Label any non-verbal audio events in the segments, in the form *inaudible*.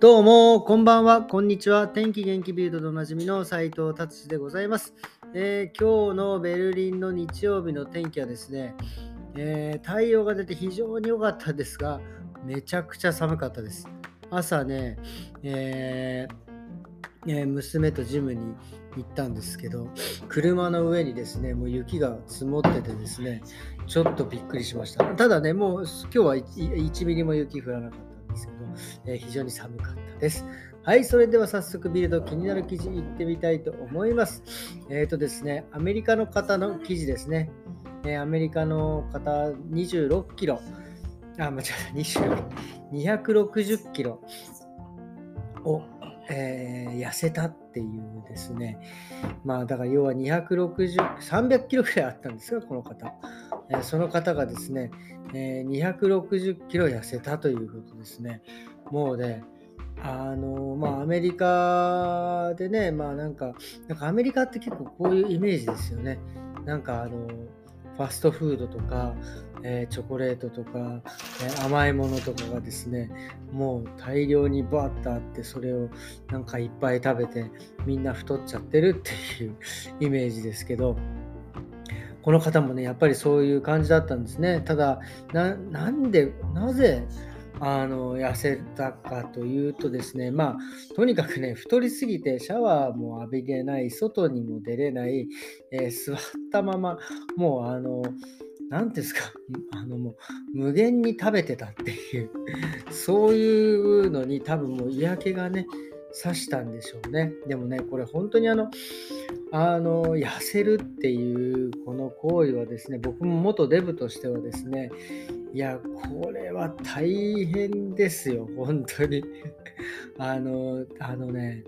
どうも、こんばんは、こんにちは。天気元気ビルドでおなじみの斉藤達でございます、えー今日のベルリンの日曜日の天気はですね、えー太陽が出て非常に良かったですが、めちゃくちゃ寒かったです。朝ね、えーえー娘とジムに行ったんですけど、車の上にですね、もう雪が積もっててですね、ちょっとびっくりしました。ただね、もう今日は 1, ミリも雪降らなかったですけど、えー非常に寒かったです。はい、それでは早速ビルド気になる記事いってみたいと思います。えっ、とですね、アメリカの方の記事ですね。えーアメリカの方26キロ、あ、間違えた、26 260キロを、えー痩せたっていうですね。まあだから要は260、300キロくらいあったんですが、この方。えーその方がですね、えー260キロ痩せたということですね。もうね、あのまあアメリカでね、まあなんか、なんかアメリカって結構こういうイメージですよね。なんかあの、ファストフードとか、えチョコレートとか、え甘いものとかがですね、もう大量にバーッとあって、それをなんかいっぱい食べて、みんな太っちゃってるっていう *laughs* イメージですけど、この方もね、やっぱりそういう感じだったんですね。ただ、ななんで、なぜ、あの痩せたかというとですね、まあ、とにかくね、太りすぎてシャワーも浴びれない、外にも出れない、えー座ったまま、もう、あの、なんていうんですか、*laughs* あのもう無限に食べてたっていう、*laughs* そういうのに多分もう嫌気がね、さしたんでしょうね。でもね、これ本当にあの、あの、痩せるっていうこの行為はですね、僕も元デブとしてはですね、いや、これは大変ですよ、本当に。*laughs* あの、あのね、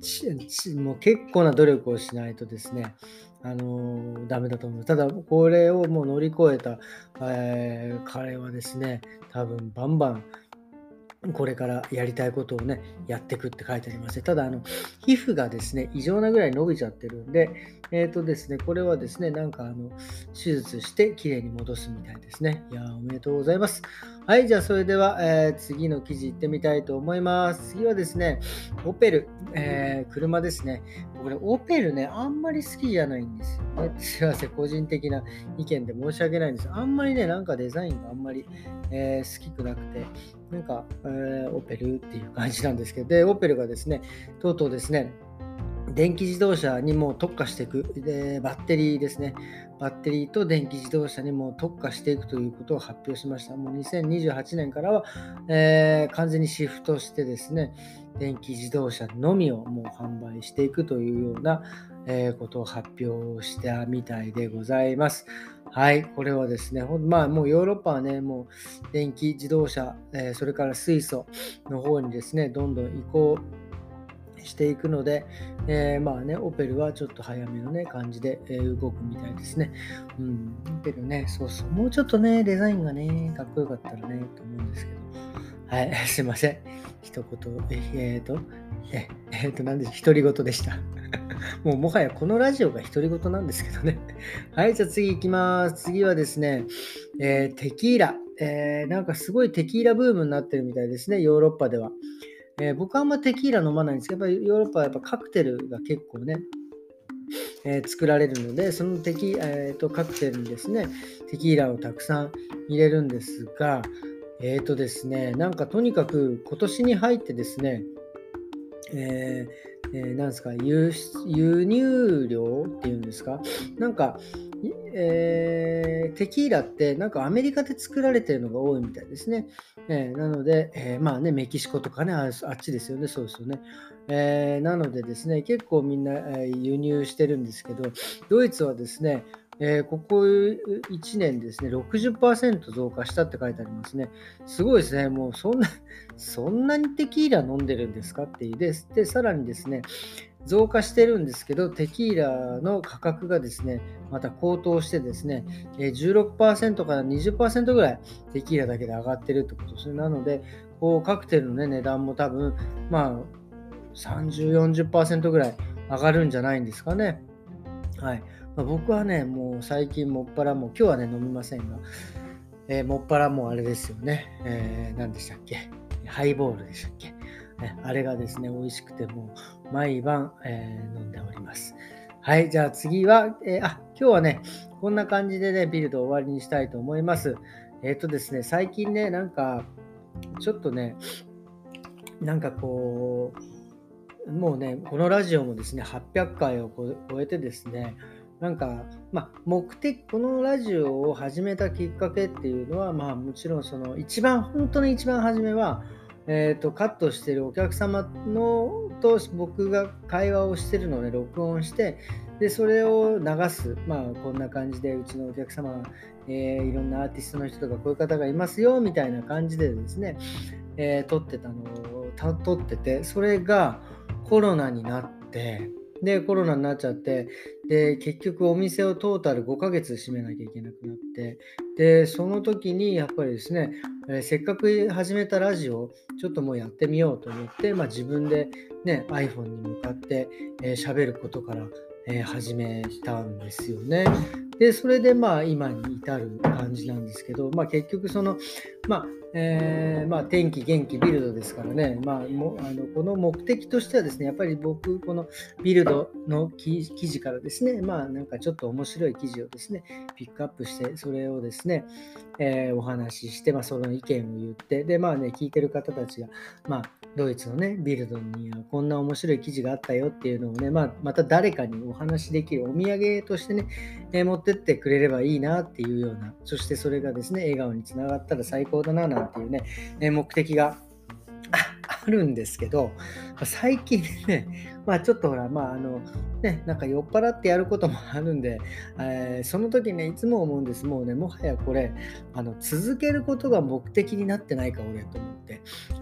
ちちもう結構な努力をしないとですね、あの、ダメだと思う。ただ、これをもう乗り越えた、えー彼はですね、多分バンバン、これからやりたいことをね、やっていくって書いてあります。ただ、あの、皮膚がですね、異常なぐらい伸びちゃってるんで、えっ、とですね、これはですね、なんかあの、手術してきれいに戻すみたいですね。いやー、おめでとうございます。はい、じゃあそれでは、えー次の記事いってみたいと思います。次はですね、オペル、えー車ですね。これ、オペルね、あんまり好きじゃないんですよね。*laughs* すいません、個人的な意見で申し訳ないんです。あんまりね、なんかデザインがあんまり、えー好きくなくて、なんか、えオペルっていう感じなんですけど、で、オペルがですね、とうとうですね、電気自動車にも特化していく、でバッテリーですね、バッテリーと電気自動車にも特化していくということを発表しました。もう2028年からは、えー完全にシフトしてですね、電気自動車のみをもう販売していくというような、えーことを発表したみたいでございます。はい、これはですね、まあもうヨーロッパはね、もう電気自動車、えーそれから水素の方にですね、どんどん移行していくので、えーまあね、オペルはちょっと早めのね、感じで、え動くみたいですね。うん、オペルね、そうそう、もうちょっとね、デザインがね、かっこよかったらね、と思うんですけど。はい、*laughs* すいません。一言、えっ、と、ええーと、なんで、独り言でした。*laughs* もうもはやこのラジオが独り言なんですけどね。*laughs* はい、じゃあ次行きます。次はですね、えーテキーラ。えーなんかすごいテキーラブームになってるみたいですね、ヨーロッパでは。えー僕はあんまテキーラ飲まないんですけど、やっぱヨーロッパはやっぱカクテルが結構ね、えー作られるので、そのテキ、えーとカクテルにですね、テキーラをたくさん入れるんですが、えっ、とですね、なんかとにかく今年に入ってですね、えーえーなんですか輸輸入量っていうんですか？なんか、いえーテキーラってなんかアメリカで作られてるのが多いみたいですね。えーなので、えーまあね、メキシコとかね、あっちですよね、そうですよね。えーなのでですね、結構みんな、え輸入してるんですけど、ドイツはですね、えーここ1年ですね、60%増加したって書いてありますね。すごいですね、もうそんな、そんなにテキーラ飲んでるんですかっていう。です、でさらにですね、増加してるんですけど、テキーラの価格がですね、また高騰してですね、16%から20%ぐらいテキーラだけで上がってるってことですね。なので、こうカクテルの、ね、値段も多分、まあ、30、40%ぐらい上がるんじゃないんですかね。はい。まあ、僕はね、もう最近もっぱらもう、今日はね、飲みませんが、えーもっぱらもうあれですよね。えー何でしたっけ？ハイボールでしたっけ？あれがですね、美味しくてもう毎晩、えー、飲んでおります。はい、じゃあ次は、えー、あ、今日はね、こんな感じでね、ビルド終わりにしたいと思います。えっ、ー、とですね、最近ね、なんか、ちょっとね、なんかこう、もうね、このラジオもですね、800回を超えてですね、なんか、まあ、目的、このラジオを始めたきっかけっていうのは、まあ、もちろんその一番、本当の一番初めは、えーと、カットしてるお客様のと僕が会話をしてるので録音してでそれを流す。まあこんな感じでうちのお客様、えー、いろんなアーティストの人とかこういう方がいますよみたいな感じでですね、えー、撮ってたのを撮っててそれがコロナになってで、コロナになっちゃって、で、結局お店をトータル5ヶ月閉めなきゃいけなくなって、で、その時にやっぱりですね、えー、せっかく始めたラジオ、ちょっともうやってみようと思って、まあ、自分でね、iPhone に向かって喋、えー、ることから、えー、始めたんですよね。で、それでまあ今に至る感じなんですけど、まあ結局その、まあえー、まあ、天気、元気、ビルドですからね、まあ、もあのこの目的としてはですね、やっぱり僕、このビルドの記事からですね、まあ、なんかちょっと面白い記事をですね、ピックアップして、それをですね、えー、お話しして、まあ、その意見を言って、で、まあね、聞いてる方たちが、まあ、ドイツのね、ビルドにはこんな面白い記事があったよっていうのをね、まあ、また誰かにお話しできるお土産としてね、えー、持ってってくれればいいなっていうような、そしてそれがですね、笑顔につながったら最高だななんていうね、え目的があるんですけど、最近ね、*laughs* まあちょっとほら、まああの、ね、なんか酔っ払ってやることもあるんで、えー、その時ね、いつも思うんです。もうね、もはやこれ、あの続けることが目的になってないか、俺と思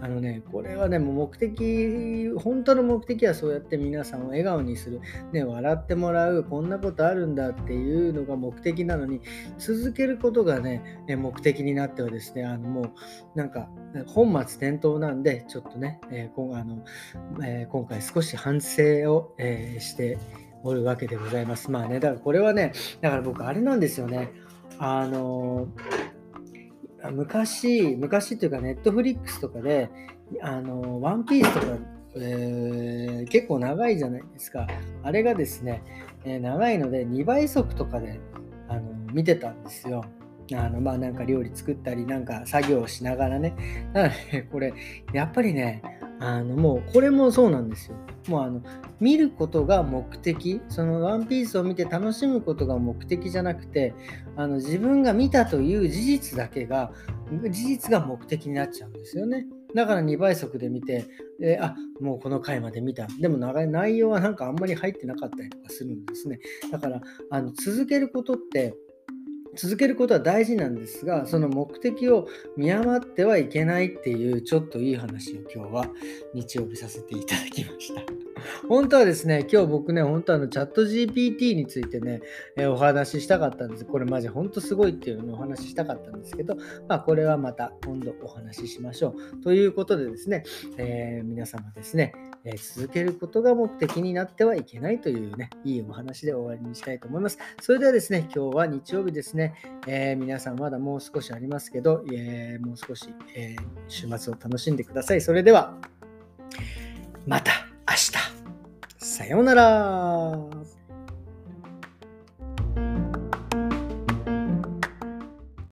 あのね、これはね、もう目的、本当の目的はそうやって皆さんを笑顔にする、ね、笑ってもらう、こんなことあるんだっていうのが目的なのに、続けることがね、目的になってはですね、あのもう、なんか、本末転倒なんで、ちょっとね、えー、あのえー、今回少し反省を、えー、しておるわけでございます。まあね、だからこれはね、だから僕あれなんですよね。あの昔、昔っていうかネットフリックスとかで、あのワンピースとか、えー、結構長いじゃないですか。あれがですね、えー、長いので2倍速とかであの見てたんですよ。あのまあなんか料理作ったりなんか作業しながらね。なので、これやっぱりね、あのもうこれもそうなんですよ。もうあの見ることが目的、そのワンピースを見て楽しむことが目的じゃなくて、あの自分が見たという事実だけが、事実が目的になっちゃうんですよね。だから2倍速で見て、えあもうこの回まで見た。でも内容はなんかあんまり入ってなかったりとかするんですね。だからあの続けることって続けることは大事なんですが、その目的を見余ってはいけないっていうちょっといい話を今日は日曜日させていただきました。*laughs* 本当はですね、今日僕ね、本当はあのチャット GPT についてね、えー、お話ししたかったんです。これマジ本当すごいっていうのをお話ししたかったんですけど、まあこれはまた今度お話ししましょう。ということでですね、えー、皆様ですね、えー、続けることが目的になってはいけないというね、いいお話で終わりにしたいと思います。それではですね、今日は日曜日ですね、えー、皆さんまだもう少しありますけど、えー、もう少し、え週末を楽しんでください。それでは、また明日。さようなら。